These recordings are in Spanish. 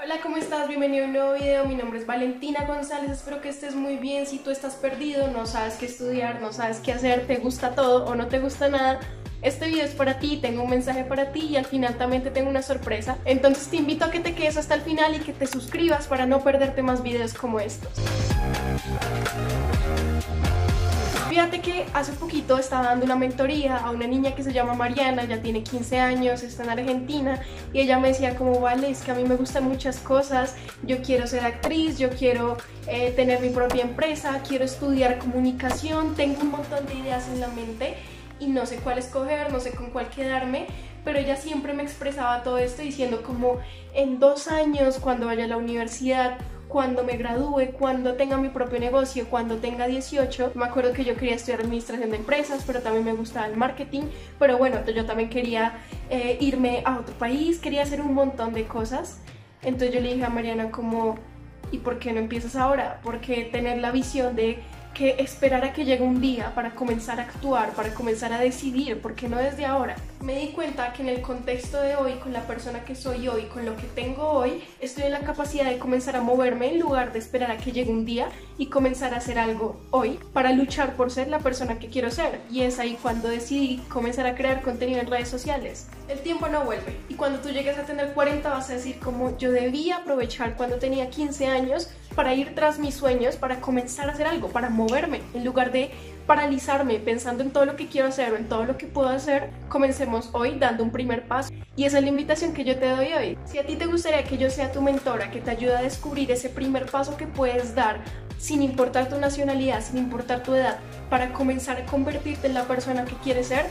Hola, ¿cómo estás? Bienvenido a un nuevo video. Mi nombre es Valentina González. Espero que estés muy bien. Si tú estás perdido, no sabes qué estudiar, no sabes qué hacer, te gusta todo o no te gusta nada, este video es para ti, tengo un mensaje para ti y al final también te tengo una sorpresa. Entonces te invito a que te quedes hasta el final y que te suscribas para no perderte más videos como estos. Fíjate que hace poquito estaba dando una mentoría a una niña que se llama Mariana, ya tiene 15 años, está en Argentina y ella me decía como, vale, es que a mí me gustan muchas cosas, yo quiero ser actriz, yo quiero eh, tener mi propia empresa, quiero estudiar comunicación, tengo un montón de ideas en la mente y no sé cuál escoger, no sé con cuál quedarme, pero ella siempre me expresaba todo esto diciendo como en dos años, cuando vaya a la universidad, cuando me gradúe, cuando tenga mi propio negocio, cuando tenga 18. Me acuerdo que yo quería estudiar administración de empresas, pero también me gustaba el marketing. Pero bueno, yo también quería eh, irme a otro país, quería hacer un montón de cosas. Entonces yo le dije a Mariana como, ¿y por qué no empiezas ahora? Porque tener la visión de que esperar a que llegue un día para comenzar a actuar, para comenzar a decidir, porque no desde ahora. Me di cuenta que en el contexto de hoy, con la persona que soy hoy, con lo que tengo hoy, estoy en la capacidad de comenzar a moverme en lugar de esperar a que llegue un día y comenzar a hacer algo hoy para luchar por ser la persona que quiero ser. Y es ahí cuando decidí comenzar a crear contenido en redes sociales. El tiempo no vuelve y cuando tú llegues a tener 40 vas a decir como yo debía aprovechar cuando tenía 15 años para ir tras mis sueños, para comenzar a hacer algo, para moverme, en lugar de paralizarme pensando en todo lo que quiero hacer o en todo lo que puedo hacer, comencemos hoy dando un primer paso. Y esa es la invitación que yo te doy hoy. Si a ti te gustaría que yo sea tu mentora, que te ayude a descubrir ese primer paso que puedes dar sin importar tu nacionalidad, sin importar tu edad, para comenzar a convertirte en la persona que quieres ser,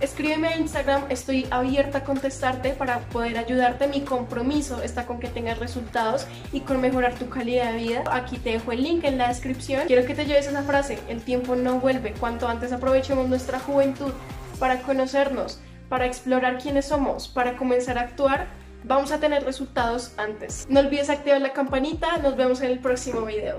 Escríbeme a Instagram, estoy abierta a contestarte para poder ayudarte. Mi compromiso está con que tengas resultados y con mejorar tu calidad de vida. Aquí te dejo el link en la descripción. Quiero que te lleves esa frase, el tiempo no vuelve. Cuanto antes aprovechemos nuestra juventud para conocernos, para explorar quiénes somos, para comenzar a actuar, vamos a tener resultados antes. No olvides activar la campanita, nos vemos en el próximo video.